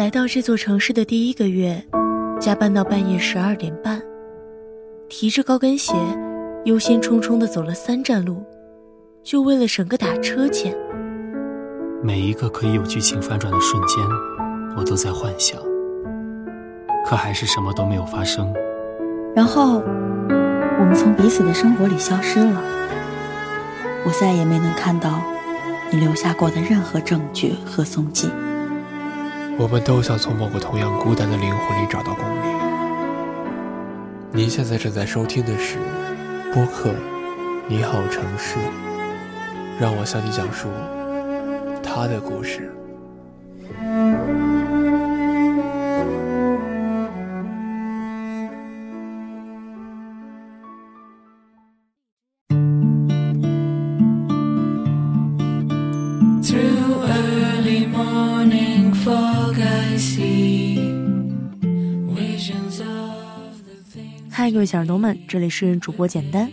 来到这座城市的第一个月，加班到半夜十二点半，提着高跟鞋，忧心忡忡地走了三站路，就为了省个打车钱。每一个可以有剧情反转的瞬间，我都在幻想，可还是什么都没有发生。然后，我们从彼此的生活里消失了，我再也没能看到你留下过的任何证据和踪迹。我们都想从某个同样孤单的灵魂里找到共鸣。您现在正在收听的是播客《你好城市》，让我向你讲述他的故事。嗨，各位小耳朵们，这里是主播简单。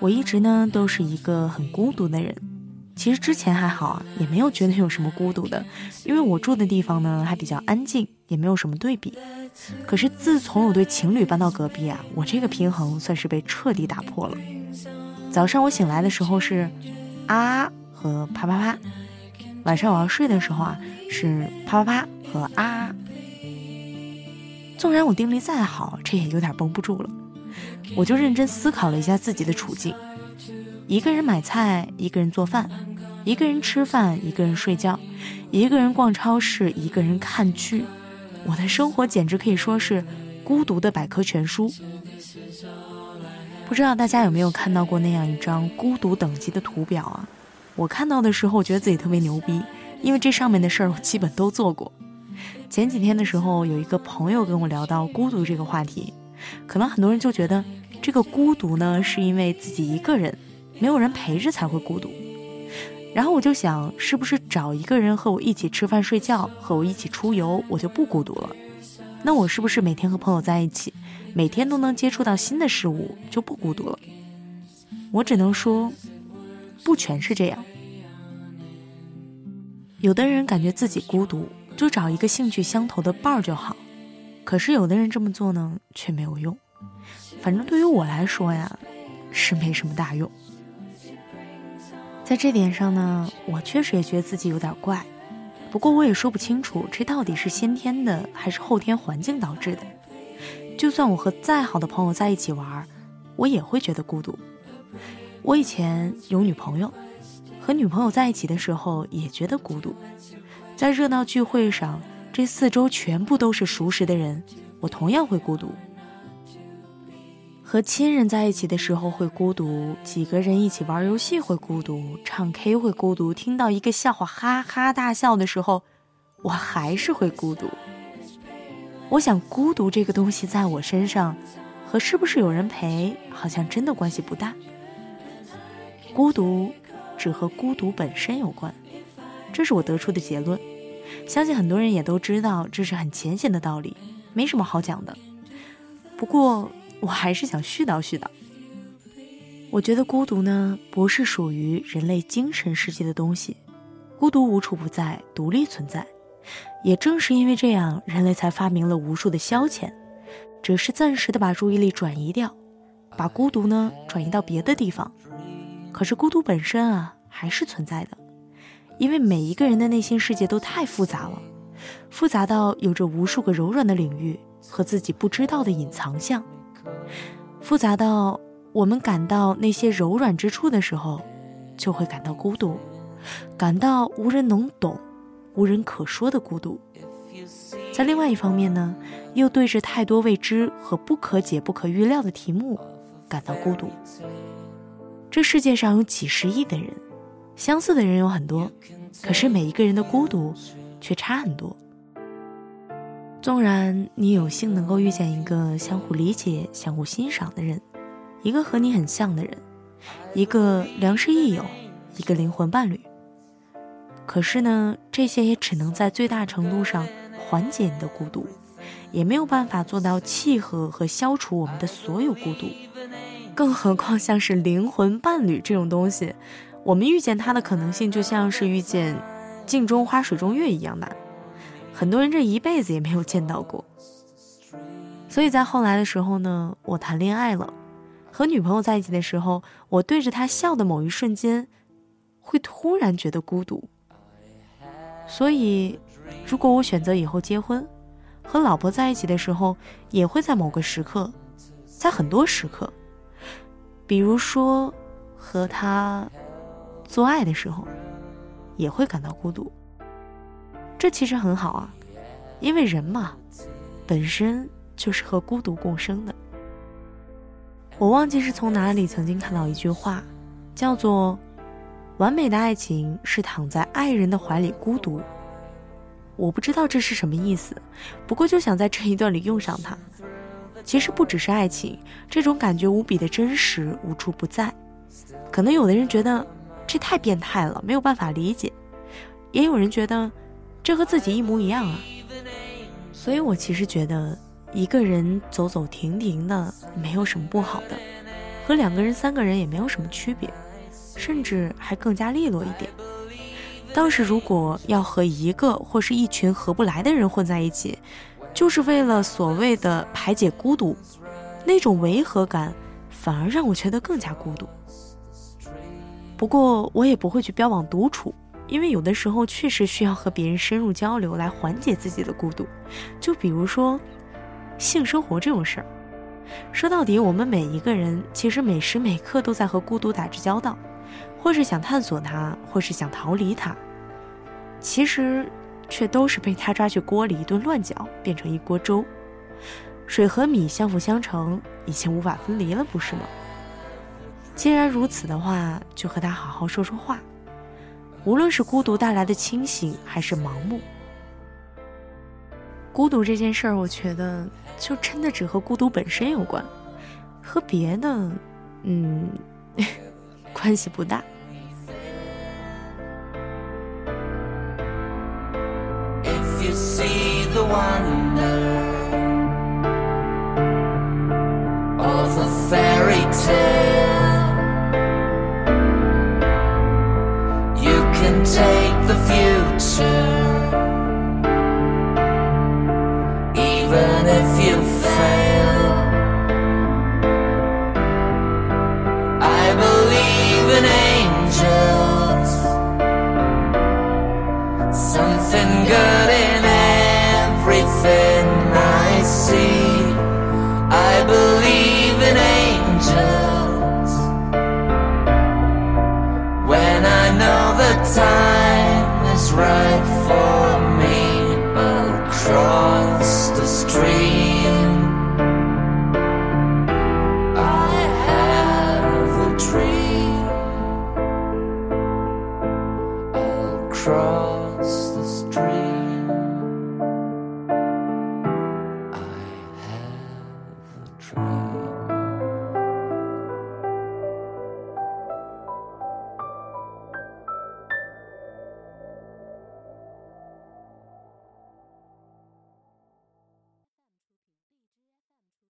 我一直呢都是一个很孤独的人，其实之前还好啊，也没有觉得有什么孤独的，因为我住的地方呢还比较安静，也没有什么对比。可是自从有对情侣搬到隔壁啊，我这个平衡算是被彻底打破了。早上我醒来的时候是啊和啪啪啪，晚上我要睡的时候啊是啪啪啪和啊。纵然我定力再好，这也有点绷不住了。我就认真思考了一下自己的处境：一个人买菜，一个人做饭，一个人吃饭，一个人睡觉，一个人逛超市，一个人看剧。我的生活简直可以说是孤独的百科全书。不知道大家有没有看到过那样一张孤独等级的图表啊？我看到的时候，觉得自己特别牛逼，因为这上面的事儿我基本都做过。前几天的时候，有一个朋友跟我聊到孤独这个话题，可能很多人就觉得这个孤独呢，是因为自己一个人，没有人陪着才会孤独。然后我就想，是不是找一个人和我一起吃饭睡觉，和我一起出游，我就不孤独了？那我是不是每天和朋友在一起，每天都能接触到新的事物，就不孤独了？我只能说，不全是这样。有的人感觉自己孤独。就找一个兴趣相投的伴儿就好，可是有的人这么做呢，却没有用。反正对于我来说呀，是没什么大用。在这点上呢，我确实也觉得自己有点怪。不过我也说不清楚，这到底是先天的还是后天环境导致的。就算我和再好的朋友在一起玩，我也会觉得孤独。我以前有女朋友，和女朋友在一起的时候也觉得孤独。在热闹聚会上，这四周全部都是熟识的人，我同样会孤独。和亲人在一起的时候会孤独，几个人一起玩游戏会孤独，唱 K 会孤独，听到一个笑话哈哈大笑的时候，我还是会孤独。我想，孤独这个东西在我身上，和是不是有人陪，好像真的关系不大。孤独，只和孤独本身有关。这是我得出的结论，相信很多人也都知道，这是很浅显的道理，没什么好讲的。不过我还是想絮叨絮叨。我觉得孤独呢，不是属于人类精神世界的东西，孤独无处不在，独立存在。也正是因为这样，人类才发明了无数的消遣，只是暂时的把注意力转移掉，把孤独呢转移到别的地方。可是孤独本身啊，还是存在的。因为每一个人的内心世界都太复杂了，复杂到有着无数个柔软的领域和自己不知道的隐藏项，复杂到我们感到那些柔软之处的时候，就会感到孤独，感到无人能懂、无人可说的孤独。在另外一方面呢，又对着太多未知和不可解、不可预料的题目感到孤独。这世界上有几十亿的人。相似的人有很多，可是每一个人的孤独却差很多。纵然你有幸能够遇见一个相互理解、相互欣赏的人，一个和你很像的人，一个良师益友，一个灵魂伴侣，可是呢，这些也只能在最大程度上缓解你的孤独，也没有办法做到契合和消除我们的所有孤独。更何况像是灵魂伴侣这种东西。我们遇见他的可能性，就像是遇见镜中花水中月一样难。很多人这一辈子也没有见到过。所以在后来的时候呢，我谈恋爱了，和女朋友在一起的时候，我对着她笑的某一瞬间，会突然觉得孤独。所以，如果我选择以后结婚，和老婆在一起的时候，也会在某个时刻，在很多时刻，比如说和她做爱的时候，也会感到孤独。这其实很好啊，因为人嘛，本身就是和孤独共生的。我忘记是从哪里曾经看到一句话，叫做。完美的爱情是躺在爱人的怀里孤独。我不知道这是什么意思，不过就想在这一段里用上它。其实不只是爱情，这种感觉无比的真实，无处不在。可能有的人觉得这太变态了，没有办法理解；也有人觉得这和自己一模一样啊。所以我其实觉得，一个人走走停停的没有什么不好的，和两个人、三个人也没有什么区别。甚至还更加利落一点。倒是如果要和一个或是一群合不来的人混在一起，就是为了所谓的排解孤独，那种违和感反而让我觉得更加孤独。不过我也不会去标榜独处，因为有的时候确实需要和别人深入交流来缓解自己的孤独。就比如说性生活这种事儿，说到底，我们每一个人其实每时每刻都在和孤独打着交道。或是想探索它，或是想逃离它，其实却都是被他抓去锅里一顿乱搅，变成一锅粥。水和米相辅相成，已经无法分离了，不是吗？既然如此的话，就和他好好说说话。无论是孤独带来的清醒，还是盲目，孤独这件事儿，我觉得就真的只和孤独本身有关，和别的，嗯。关系不大。If you see the fairy tale, it.